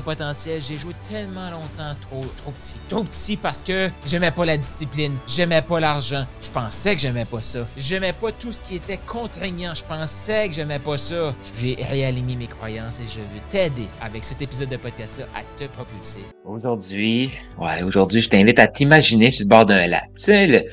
potentiel. J'ai joué tellement longtemps trop, trop petit. Trop petit parce que j'aimais pas la discipline, j'aimais pas l'argent. Je pensais que j'aimais pas ça. J'aimais pas tout ce qui était contraignant. Je pensais que j'aimais pas ça. J'ai réaligné mes croyances et je veux t'aider avec cet épisode de podcast-là à te propulser. Aujourd'hui, ouais, aujourd'hui, je t'invite à t'imaginer sur le bord d'un lac. Tu sais,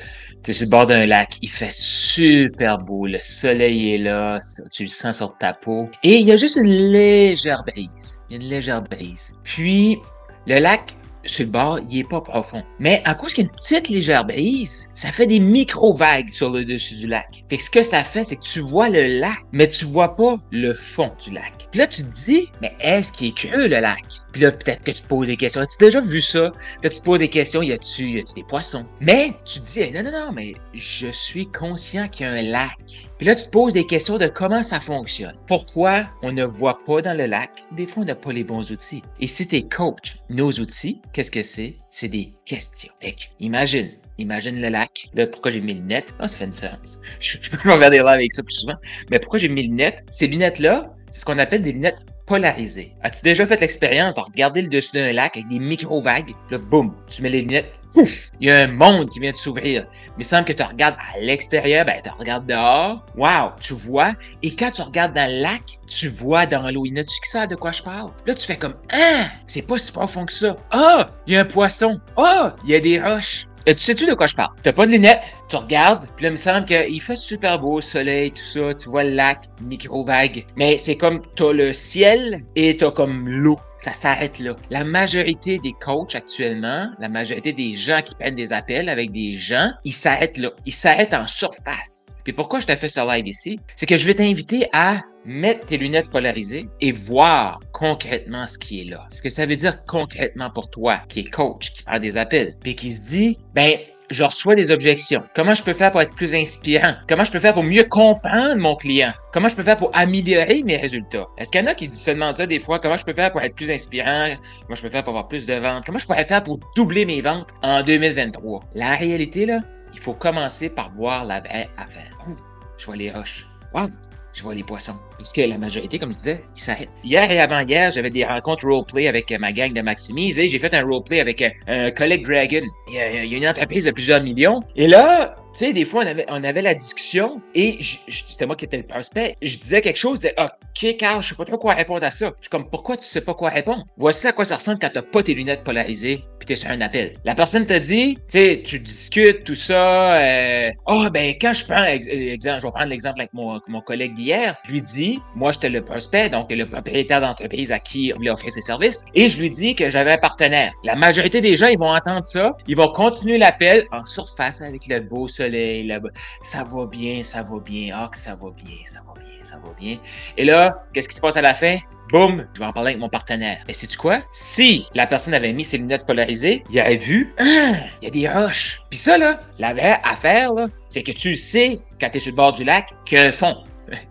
es sur le bord d'un lac, il fait super beau, le soleil est là, tu le sens sur ta peau. Et il y a juste une légère brise. Il y a une légère brise. Puis, le lac, sur le bord, il est pas profond. Mais à cause qu'il y a une petite légère brise, ça fait des micro-vagues sur le dessus du lac. Fait que ce que ça fait, c'est que tu vois le lac, mais tu vois pas le fond du lac. Puis là, tu te dis, mais est-ce qu'il est creux le lac? Puis là, peut-être que tu te poses des questions. As-tu déjà vu ça? Puis là, tu te poses des questions. Y a-tu, des poissons? Mais tu te dis, non, non, non, mais je suis conscient qu'il y a un lac. Puis là, tu te poses des questions de comment ça fonctionne. Pourquoi on ne voit pas dans le lac? Des fois, on n'a pas les bons outils. Et si tu coach, nos outils, qu'est-ce que c'est? C'est des questions. Fait imagine, Imagine le lac. Là, pourquoi j'ai mis lunettes? Ah, ça fait une différence. Je peux faire des lives avec ça plus souvent. Mais pourquoi j'ai mis lunettes? Ces lunettes-là, c'est ce qu'on appelle des lunettes polarisées. As-tu déjà fait l'expérience de regarder le dessus d'un lac avec des micro-vagues? Là, boum, tu mets les lunettes, Ouf! Il y a un monde qui vient de s'ouvrir. Mais il semble que tu regardes à l'extérieur, ben tu regardes dehors. Wow! Tu vois. Et quand tu regardes dans le lac, tu vois dans l'eau. Il tu qui ça de quoi je parle? Là, tu fais comme Ah! C'est pas si profond que ça. Ah! Il y a un poisson. Ah! Il y a des roches. Et tu sais-tu de quoi je parle? T'as pas de lunettes, tu regardes, puis là, il me semble qu'il fait super beau, soleil, tout ça, tu vois le lac, micro-vague. Mais c'est comme, t'as le ciel et t'as comme l'eau. Ça s'arrête là. La majorité des coachs actuellement, la majorité des gens qui prennent des appels avec des gens, ils s'arrêtent là. Ils s'arrêtent en surface. Puis pourquoi je te fais ce live ici? C'est que je vais t'inviter à mettre tes lunettes polarisées et voir concrètement ce qui est là. Ce que ça veut dire concrètement pour toi, qui est coach, qui prend des appels, puis qui se dit, ben, je reçois des objections. Comment je peux faire pour être plus inspirant? Comment je peux faire pour mieux comprendre mon client? Comment je peux faire pour améliorer mes résultats? Est-ce qu'il y en a qui se demandent ça des fois? Comment je peux faire pour être plus inspirant? Comment je peux faire pour avoir plus de ventes? Comment je pourrais faire pour doubler mes ventes en 2023? La réalité, là, il faut commencer par voir la vraie affaire. je vois les roches. Wow! Je vois les poissons. Parce que la majorité, comme je disais, ils s'arrêtent. Hier et avant-hier, j'avais des rencontres roleplay avec euh, ma gang de Maximise et j'ai fait un roleplay avec euh, un collègue Dragon. Il y, a, il y a une entreprise de plusieurs millions. Et là, sais, des fois, on avait, on avait la discussion et c'était moi qui étais le prospect. Je disais quelque chose, je disais, OK, Carl, je sais pas trop quoi répondre à ça. Je suis comme, pourquoi tu sais pas quoi répondre? Voici à quoi ça ressemble quand t'as pas tes lunettes polarisées puis t'es sur un appel. La personne te dit, tu sais, tu discutes, tout ça. Euh, oh, ben, quand je prends, exemple, je vais prendre l'exemple avec mon, mon collègue d'hier, je lui dis, moi, j'étais le prospect, donc le propriétaire d'entreprise à qui on voulait offrir ses services, et je lui dis que j'avais un partenaire. La majorité des gens, ils vont entendre ça, ils vont continuer l'appel en surface avec le beau soleil là-bas. Ça va bien, ça va bien. Ah, que ça va bien, ça va bien, ça va bien. Et là, qu'est-ce qui se passe à la fin? Boum, je vais en parler avec mon partenaire. Mais c'est tu quoi? Si la personne avait mis ses lunettes polarisées, il aurait vu, ah, il y a des roches. Puis ça, là, la vraie affaire, là, c'est que tu sais, quand tu es sur le bord du lac, qu'il y a un fond.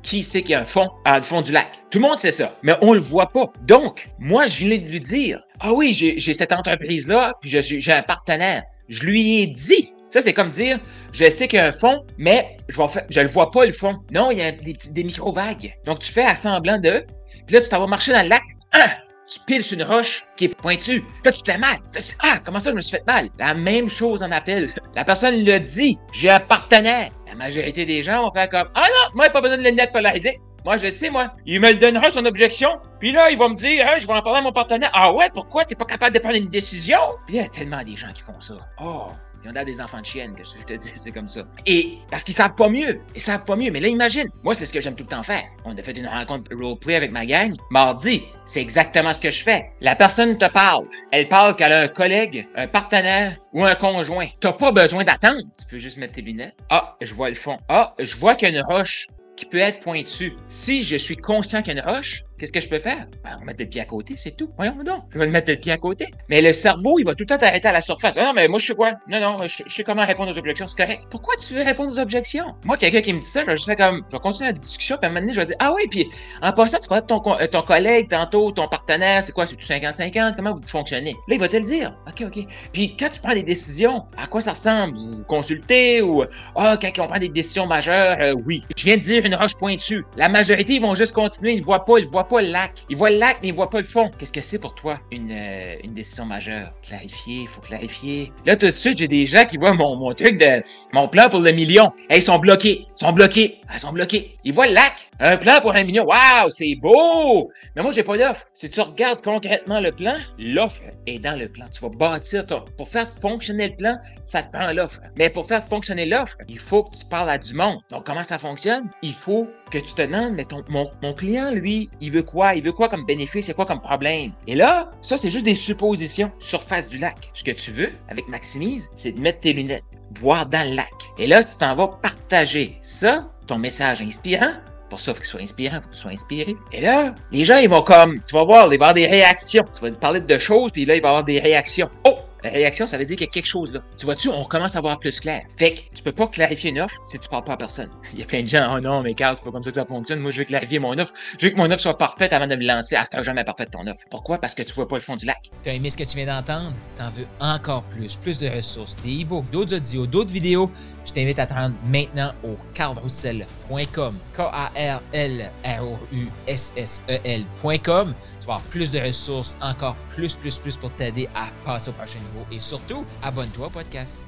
Qui sait qu'il y a un fond à le fond du lac? Tout le monde sait ça, mais on le voit pas. Donc, moi, je viens de lui dire, ah oui, j'ai cette entreprise-là, puis j'ai un partenaire. Je lui ai dit, ça, c'est comme dire, je sais qu'il y a un fond, mais je ne le vois pas le fond. Non, il y a des, micro-vagues. Donc, tu fais assemblant de, puis là, tu t'en vas marcher dans le lac. Ah! Tu piles sur une roche qui est pointue. Là, tu te fais mal. ah, comment ça, je me suis fait mal? La même chose en appel. La personne le dit. J'ai un partenaire. La majorité des gens vont faire comme, ah non, moi, il pas besoin de lunettes polarisées. Moi, je le sais, moi. Il me le donnera, son objection. Puis là, il va me dire, je vais en parler à mon partenaire. Ah ouais, pourquoi t'es pas capable de prendre une décision? Puis il y a tellement des gens qui font ça. Oh, ils ont l'air des enfants de chienne, que je te dis, c'est comme ça. Et parce qu'ils savent pas mieux. Ils savent pas mieux. Mais là, imagine. Moi, c'est ce que j'aime tout le temps faire. On a fait une rencontre roleplay avec ma gang. Mardi, c'est exactement ce que je fais. La personne te parle. Elle parle qu'elle a un collègue, un partenaire ou un conjoint. T'as pas besoin d'attendre. Tu peux juste mettre tes lunettes. Ah, je vois le fond. Ah, je vois qu'il y a une roche qui peut être pointue. Si je suis conscient qu'il y a une roche, qu'est-ce que je peux faire? Ben, on va mettre le pied à côté, c'est tout. Voyons donc, je vais le mettre le pied à côté. Mais le cerveau, il va tout le temps t'arrêter à la surface. Non, mais moi, je sais quoi? Non, non, je, sais comment répondre aux objections, c'est correct. Pourquoi tu veux répondre aux objections? Moi, quelqu'un qui me dit ça, je vais juste faire comme, je vais continuer la discussion, puis à un moment donné, je vais dire, ah oui, puis en passant, tu connais ton, euh, ton collègue tantôt, ton partenaire, c'est quoi? C'est tout 50-50? Comment vous fonctionnez? Là, il va te le dire. OK, OK. Puis quand tu prends des décisions, à quoi ça ressemble? Vous consultez ou, ah, quand on prend des décisions majeures, euh, oui. Je viens de dire une roche pointue. La majorité, ils vont juste continuer, ils ne voient pas, ils voient pas le lac. Ils voient le lac, mais ils voient pas le fond. Qu'est-ce que c'est pour toi, une, euh, une décision majeure? Clarifier, il faut clarifier. Là, tout de suite, j'ai des gens qui voient mon, mon truc de, mon plan pour le million. ils sont bloqués. Ils sont bloqués. Ils sont bloqués. Ils voient le lac. Un plan pour un million. Waouh, c'est beau! Mais moi, j'ai pas d'offre. Si tu regardes concrètement le plan, l'offre est dans le plan. Tu vas bâtir ton. Pour faire fonctionner le plan, ça te prend l'offre. Mais pour faire fonctionner l'offre, il faut que tu parles à du monde. Donc, comment ça fonctionne? Il faut que tu te demandes, mais ton, mon, mon client, lui, il veut quoi? Il veut quoi comme bénéfice? C'est quoi comme problème? Et là, ça, c'est juste des suppositions. Surface du lac. Ce que tu veux avec Maximise, c'est de mettre tes lunettes, voir dans le lac. Et là, tu t'en vas partager ça, ton message inspirant, pour ça, faut qu'il soit inspirant, faut qu'il soit inspiré. Et là, les gens, ils vont comme, tu vas voir, il va y avoir des réactions. Tu vas parler de choses, puis là, il va avoir des réactions. Oh! La réaction, ça veut dire qu'il y a quelque chose là. Tu vois-tu, on commence à voir plus clair. Fait que tu peux pas clarifier une offre si tu parles pas à personne. Il y a plein de gens, oh non, mais Carl, c'est pas comme ça que ça fonctionne. Moi, je veux clarifier mon offre. Je veux que mon offre soit parfaite avant de me lancer. Ah, c'est jamais parfaite ton offre. Pourquoi? Parce que tu vois pas le fond du lac. T'as aimé ce que tu viens d'entendre? T'en veux encore plus, plus de ressources, des e-books, d'autres audios, d'autres vidéos. Je t'invite à te rendre maintenant au carlroussel.com. K-A-R-L-R-O-U-S-S-E-L.com. Tu vas avoir plus de ressources, encore plus, plus, plus pour t'aider à passer au prochain niveau. Et surtout, abonne-toi au podcast.